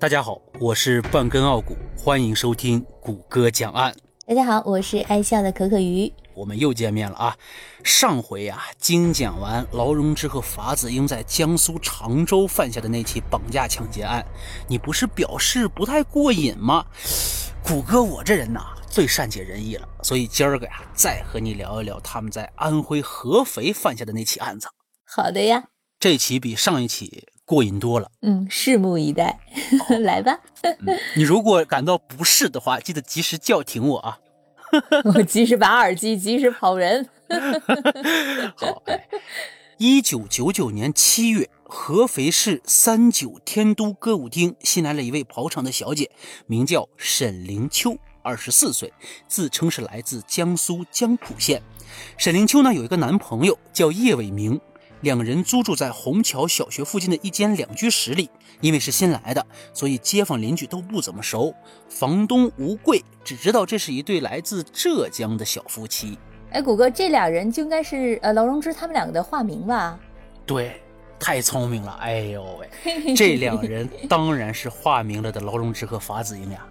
大家好，我是半根傲骨，欢迎收听谷歌讲案。大家好，我是爱笑的可可鱼，我们又见面了啊！上回啊，精讲完劳荣枝和法子英在江苏常州犯下的那起绑架抢劫案，你不是表示不太过瘾吗？谷歌，我这人呐，最善解人意了，所以今儿个呀，再和你聊一聊他们在安徽合肥犯下的那起案子。好的呀，这起比上一起。过瘾多了，嗯，拭目以待，来吧。你如果感到不适的话，记得及时叫停我啊。我及时拔耳机，及时跑人。好，一九九九年七月，合肥市三九天都歌舞厅新来了一位跑场的小姐，名叫沈灵秋，二十四岁，自称是来自江苏江浦县。沈灵秋呢有一个男朋友叫叶伟明。两人租住在虹桥小学附近的一间两居室里，因为是新来的，所以街坊邻居都不怎么熟。房东吴贵只知道这是一对来自浙江的小夫妻。哎，谷哥，这俩人就应该是呃劳荣枝他们两个的化名吧？对，太聪明了。哎呦喂，这两人当然是化名了的劳荣枝和法子英呀。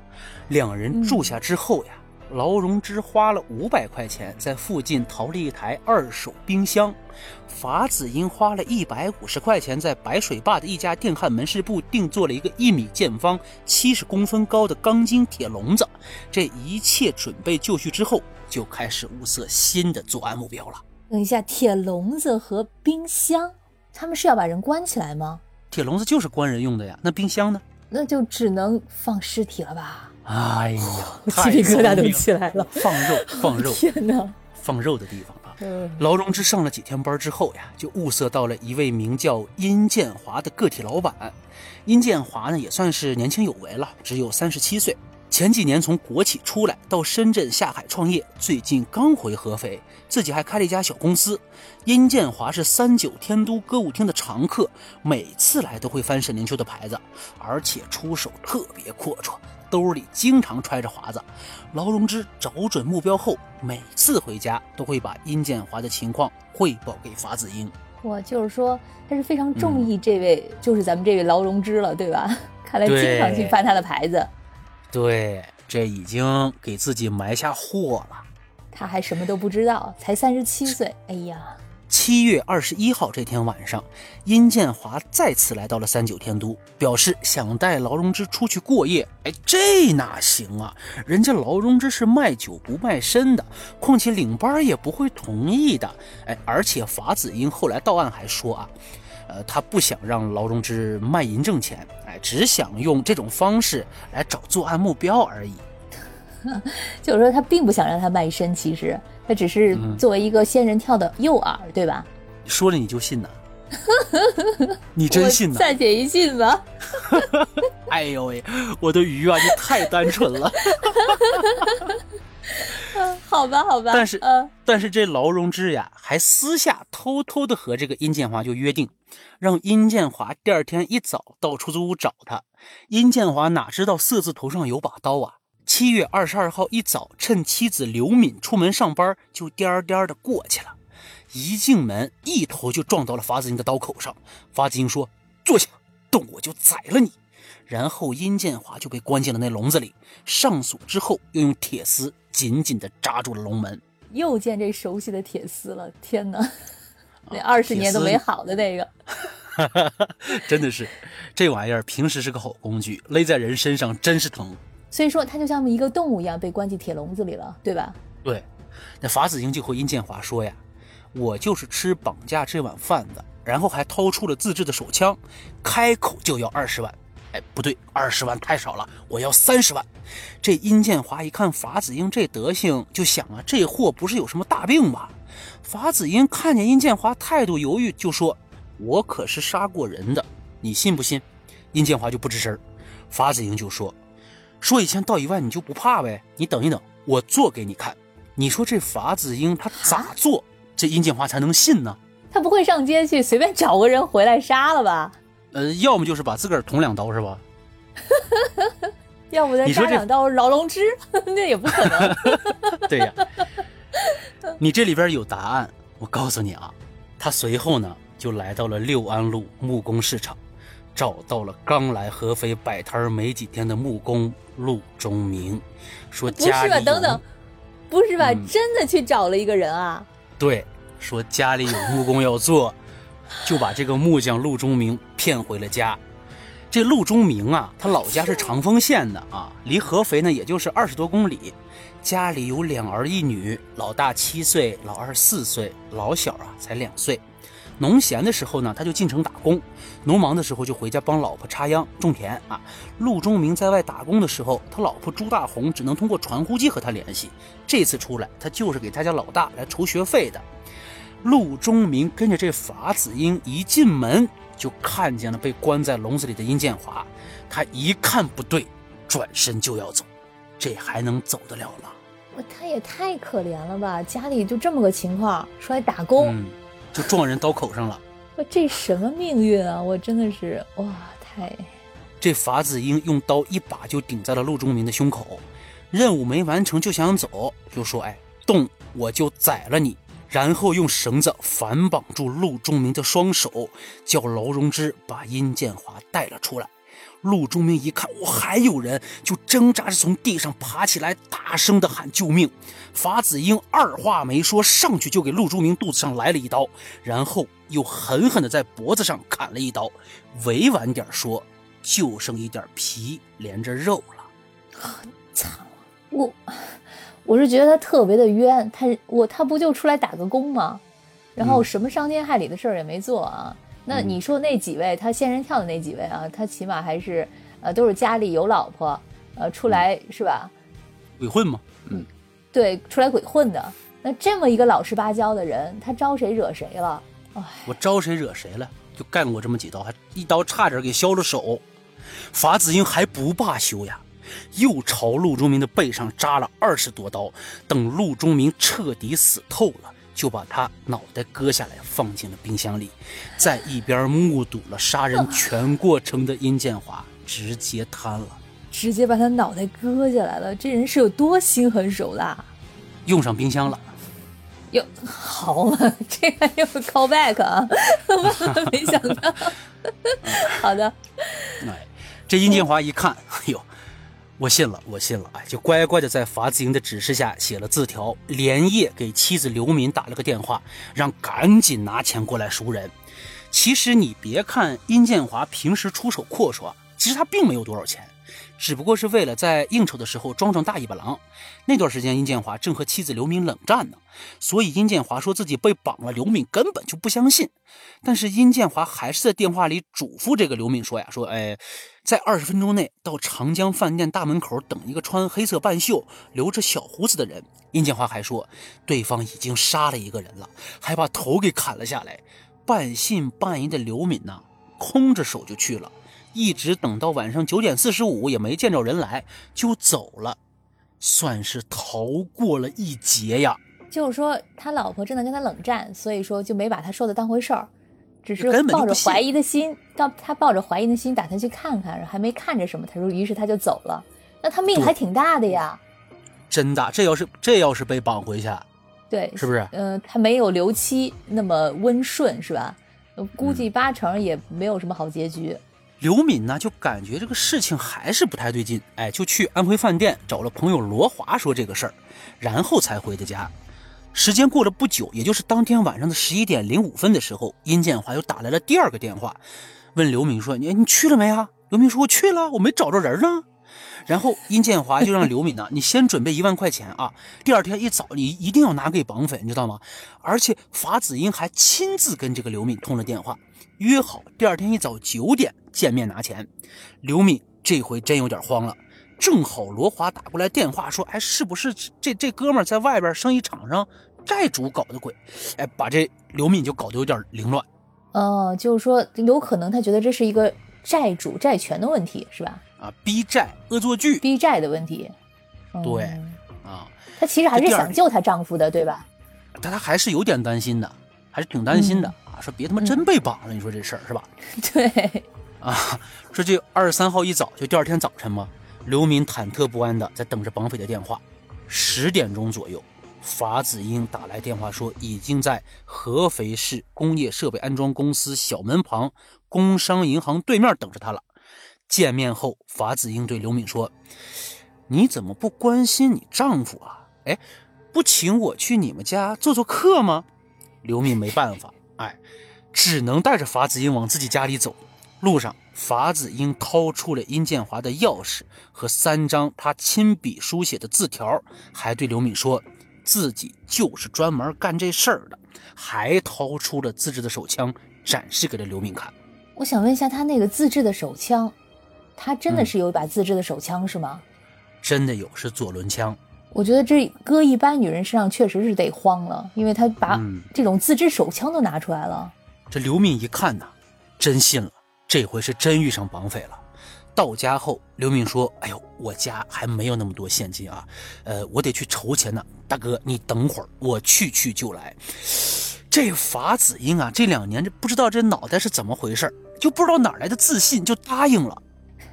两人住下之后呀。劳荣枝花了五百块钱在附近淘了一台二手冰箱，法子英花了一百五十块钱在白水坝的一家电焊门市部定做了一个一米见方、七十公分高的钢筋铁笼子。这一切准备就绪之后，就开始物色新的作案目标了。等一下，铁笼子和冰箱，他们是要把人关起来吗？铁笼子就是关人用的呀，那冰箱呢？那就只能放尸体了吧？哎呀，鸡皮疙瘩都起来了！放肉，放肉！天哪，放肉的地方啊！劳荣枝上了几天班之后呀，就物色到了一位名叫殷建华的个体老板。殷建华呢，也算是年轻有为了，只有三十七岁。前几年从国企出来，到深圳下海创业，最近刚回合肥，自己还开了一家小公司。殷建华是三九天都歌舞厅的常客，每次来都会翻沈灵秋的牌子，而且出手特别阔绰，兜里经常揣着华子。劳荣枝找准目标后，每次回家都会把殷建华的情况汇报给法子英。我就是说，他是非常中意这位，就是咱们这位劳荣枝了，对吧？看来经常去翻他的牌子。对，这已经给自己埋下祸了。他还什么都不知道，才三十七岁。哎呀，七月二十一号这天晚上，殷建华再次来到了三九天都，表示想带劳荣枝出去过夜。哎，这哪行啊？人家劳荣枝是卖酒不卖身的，况且领班也不会同意的。哎，而且法子英后来到案还说啊。呃，他不想让劳荣枝卖淫挣钱，哎，只想用这种方式来找作案目标而已。就是说，他并不想让他卖身，其实他只是作为一个仙人跳的诱饵，对吧？说了你就信呐？你真信呢？暂且一信吧。哎呦喂，我的鱼啊，你太单纯了。好吧，好吧。但是，但是这劳荣枝呀，还私下偷偷的和这个殷建华就约定，让殷建华第二天一早到出租屋找他。殷建华哪知道色字头上有把刀啊？七月二十二号一早，趁妻子刘敏出门上班，就颠颠的过去了。一进门，一头就撞到了法子英的刀口上。法子英说：“坐下，动我就宰了你。”然后殷建华就被关进了那笼子里，上锁之后，又用铁丝紧紧地扎住了笼门。又见这熟悉的铁丝了，天哪！那二十年都没好的那个，真的是，这玩意儿平时是个好工具，勒在人身上真是疼。所以说，他就像一个动物一样被关进铁笼子里了，对吧？对。那法子英就和殷建华说呀：“我就是吃绑架这碗饭的。”然后还掏出了自制的手枪，开口就要二十万。哎，不对，二十万太少了，我要三十万。这殷建华一看法子英这德行，就想啊，这货不是有什么大病吧？法子英看见殷建华态度犹豫，就说：“我可是杀过人的，你信不信？”殷建华就不吱声。法子英就说：“说一千道一万，你就不怕呗？你等一等，我做给你看。你说这法子英他咋做，这殷建华才能信呢？他不会上街去随便找个人回来杀了吧？”呃，要么就是把自个儿捅两刀，是吧？要不再扎两刀饶龙之，那也不可能。对呀，你这里边有答案。我告诉你啊，他随后呢就来到了六安路木工市场，找到了刚来合肥摆摊没几天的木工陆中明，说家里不是吧？等等，不是吧？嗯真的去找了一个人啊？对，说家里有木工要做，就把这个木匠陆中明骗回了家。这陆中明啊，他老家是长丰县的啊，离合肥呢也就是二十多公里。家里有两儿一女，老大七岁，老二四岁，老小啊才两岁。农闲的时候呢，他就进城打工；农忙的时候就回家帮老婆插秧、种田啊。陆忠明在外打工的时候，他老婆朱大红只能通过传呼机和他联系。这次出来，他就是给他家老大来筹学费的。陆忠明跟着这法子英一进门，就看见了被关在笼子里的殷建华。他一看不对，转身就要走，这还能走得了吗？我他也太可怜了吧！家里就这么个情况，出来打工，嗯，就撞人刀口上了。我这什么命运啊！我真的是哇，太这法子英用刀一把就顶在了陆中明的胸口，任务没完成就想走，就说：“哎，动我就宰了你。”然后用绳子反绑住陆中明的双手，叫劳荣枝把殷建华带了出来。陆中明一看，我还有人，就挣扎着从地上爬起来，大声的喊救命。法子英二话没说，上去就给陆中明肚子上来了一刀，然后又狠狠的在脖子上砍了一刀。委婉点说，就剩一点皮连着肉了。惨！我我是觉得他特别的冤，他我他不就出来打个工吗？然后什么伤天害理的事儿也没做啊。那你说那几位他仙人跳的那几位啊，他起码还是呃都是家里有老婆，呃出来是吧？鬼混吗？嗯，对，出来鬼混的。那这么一个老实巴交的人，他招谁惹谁了？哎，我招谁惹谁了？就干过这么几刀，还一刀差点给削了手。法子英还不罢休呀，又朝陆中明的背上扎了二十多刀。等陆中明彻底死透了，就把他脑袋割下来放进了冰箱里。在一边目睹了杀人全过程的殷建华直接瘫了，直接把他脑袋割下来了，这人是有多心狠手辣？用上冰箱了。哟，好嘛，这还有 call back 啊，没想到。好的，哎，这殷建华一看，哎呦，我信了，我信了，哎，就乖乖的在法子英的指示下写了字条，连夜给妻子刘敏打了个电话，让赶紧拿钱过来赎人。其实你别看殷建华平时出手阔绰，其实他并没有多少钱，只不过是为了在应酬的时候装装大尾巴狼。那段时间，殷建华正和妻子刘敏冷战呢，所以殷建华说自己被绑了，刘敏根本就不相信。但是殷建华还是在电话里嘱咐这个刘敏说呀：“说，哎，在二十分钟内到长江饭店大门口等一个穿黑色半袖、留着小胡子的人。”殷建华还说，对方已经杀了一个人了，还把头给砍了下来。半信半疑的刘敏呢，空着手就去了，一直等到晚上九点四十五也没见着人来，就走了，算是逃过了一劫呀。就是说他老婆正在跟他冷战，所以说就没把他说的当回事儿，只是抱着怀疑的心，到他抱着怀疑的心打算去看看，还没看着什么，他说于是他就走了。那他命还挺大的呀，真的，这要是这要是被绑回去，对，是不是？嗯、他没有刘七那么温顺，是吧？呃估嗯计八成也没有什么好结局。刘敏呢，就感觉这个事情还是不太对劲，哎，就去安徽饭店找了朋友罗华说这个事儿，然后才回的家。时间过了不久，也就是当天晚上的十一点零五分的时候，殷建华又打来了第二个电话，问刘敏说：“你你去了没啊？”刘敏说：“我去了，我没找着人呢。”然后殷建华就让刘敏呢，你先准备一万块钱啊，第二天一早你一定要拿给绑匪，你知道吗？而且法子英还亲自跟这个刘敏通了电话，约好第二天一早九点见面拿钱。刘敏这回真有点慌了，正好罗华打过来电话说：“哎，是不是这这哥们儿在外边生意场上债主搞的鬼？”哎，把这刘敏就搞得有点凌乱。呃，就是说有可能他觉得这是一个债主债权的问题，是吧？啊，逼债、恶作剧逼债的问题。嗯对啊，她其实还是想救她丈夫的，对吧？但她还是有点担心的，还是挺担心的、啊，说别他妈真被绑了，你说这事儿是吧？对，啊，说这二十三号一早，就第二天早晨嘛，刘敏忐忑不安的在等着绑匪的电话。十点钟左右，法子英打来电话说，已经在合肥市工业设备安装公司小门旁工商银行对面等着他了。见面后，法子英对刘敏说：“你怎么不关心你丈夫啊？哎，不请我去你们家做做客吗？”刘敏没办法，哎，只能带着法子英往自己家里走。路上，法子英掏出了殷建华的钥匙和三张他亲笔书写的字条，还对刘敏说自己就是专门干这事儿的，还掏出了自制的手枪展示给了刘敏看。我想问一下，他那个自制的手枪，他真的是有一把自制的手枪是吗？真的有，是左轮枪。我觉得这搁一般女人身上确实是得慌了，因为他把嗯这种自制手枪都拿出来了。这刘敏一看呐，真信了，这回是真遇上绑匪了。到家后，刘敏说：“哎呦，我家还没有那么多现金啊，呃，我得去筹钱呢。大哥，你等会儿，我去去就来。”这法子英啊，这两年这不知道这脑袋是怎么回事，就不知道哪来的自信，就答应了。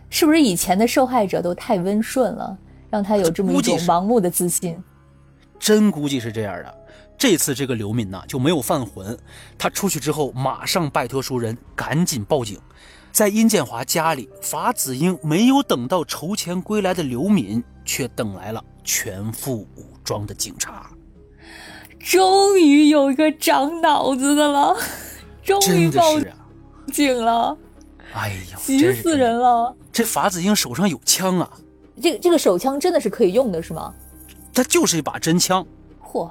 是不是以前的受害者都太温顺了，让他有这么一种盲目的自信？真估计是这样的。这次这个刘敏呐就没有犯浑，他出去之后马上拜托熟人赶紧报警。在殷建华家里，法子英没有等到筹钱归来的刘敏，却等来了全副武装的警察。终于有一个长脑子的了，终于报！警了，哎呀，急死人！了！这法子英手上有枪啊，这个这个手枪真的是可以用的，是吗？它就是一把真枪。嚯，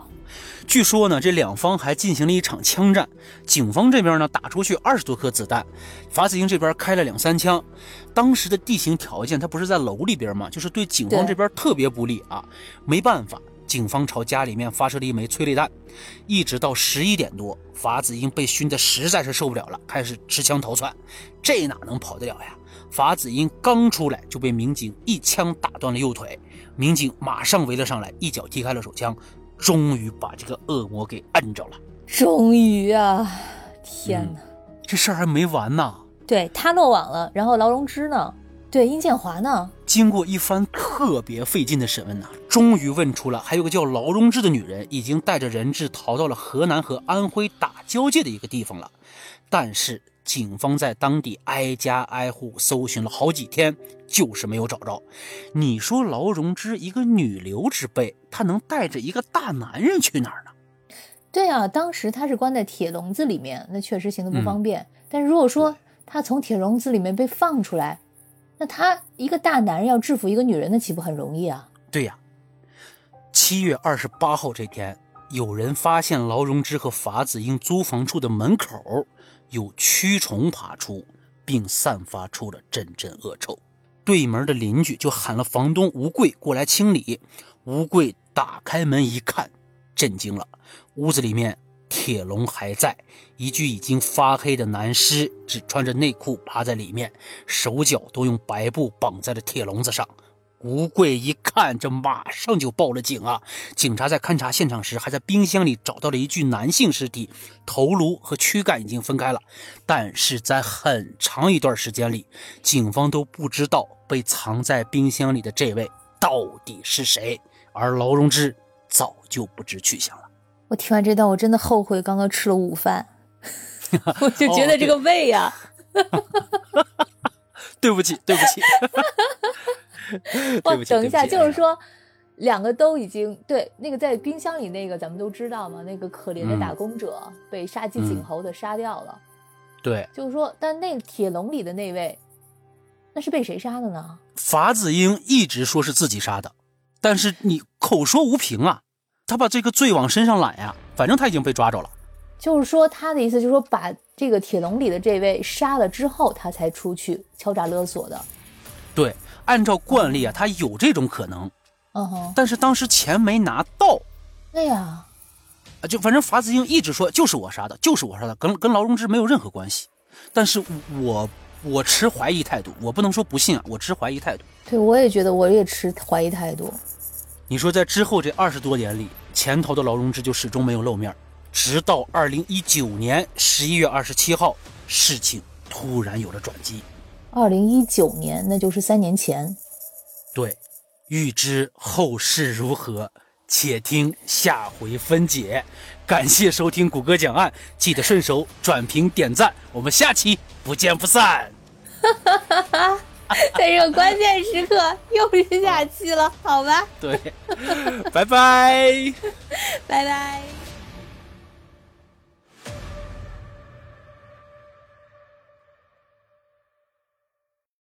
据说呢，这两方还进行了一场枪战，警方这边呢打出去二十多颗子弹，法子英这边开了两三枪。当时的地形条件，他不是在楼里边吗？就是对警方这边特别不利啊。没办法，警方朝家里面发射了一枚催泪弹，一直到十一点多，法子英被熏得实在是受不了了，开始持枪逃窜。这哪能跑得了呀？法子英刚出来就被民警一枪打断了右腿，民警马上围了上来，一脚踢开了手枪，终于把这个恶魔给摁着了。终于啊！天哪！这事儿还没完呢。对他落网了，然后劳荣枝呢？对，殷建华呢？经过一番特别费劲的审问呐、终于问出了还有个叫劳荣枝的女人已经带着人质逃到了河南和安徽打交界的一个地方了。但是警方在当地挨家挨户搜寻了好几天，就是没有找着。你说劳荣枝一个女流之辈，她能带着一个大男人去哪儿呢？对啊，当时她是关在铁笼子里面，那确实行动不嗯方便。但是如果说她从铁笼子里面被放出来，那她一个大男人要制服一个女人，那岂不很容易啊？对呀，七月二十八号这天，有人发现劳荣枝和法子英租房处的门口有蛆虫爬出，并散发出了阵阵恶臭。对门的邻居就喊了房东吴贵过来清理。吴贵打开门一看，震惊了，屋子里面铁笼还在，一具已经发黑的男尸只穿着内裤趴在里面，手脚都用白布绑在了铁笼子上。吴贵一看，这马上就报了警啊！警察在勘察现场时，还在冰箱里找到了一具男性尸体，头颅和躯干已经分开了。但是在很长一段时间里，警方都不知道被藏在冰箱里的这位到底是谁，而劳荣枝早就不知去向了。我听完这段，我真的后悔刚刚吃了午饭，我就觉得这个胃呀、对不起，对不起，对不起。等一下，就是说，两个都已经对那个在冰箱里那个，咱们都知道嘛，那个可怜的嗯打工者、被杀鸡儆猴的杀掉了。对就是说，但那铁笼里的那位，那是被谁杀的呢？法子英一直说是自己杀的，但是你口说无凭啊，他把这个罪往身上揽呀。反正他已经被抓着了。就是说，他的意思就是说，把这个铁笼里的这位杀了之后，他才出去敲诈勒索的。对，按照惯例啊，他有这种可能，嗯哼，但是当时钱没拿到对呀，啊，就反正法子英一直说就是我杀的，就是我杀的，跟跟劳荣枝没有任何关系。但是我我持怀疑态度，我不能说不信啊，我持怀疑态度。对我也觉得，我也持怀疑态度。你说在之后这二十多年里，潜逃的劳荣枝就始终没有露面，直到二零一九年十一月二十七号，事情突然有了转机。二零一九年，那就是三年前。对，欲知后事如何，且听下回分解。感谢收听谷歌讲案，记得顺手转评点赞，我们下期不见不散。在这个关键时刻，又是下期了，好吧？对，拜拜，拜拜。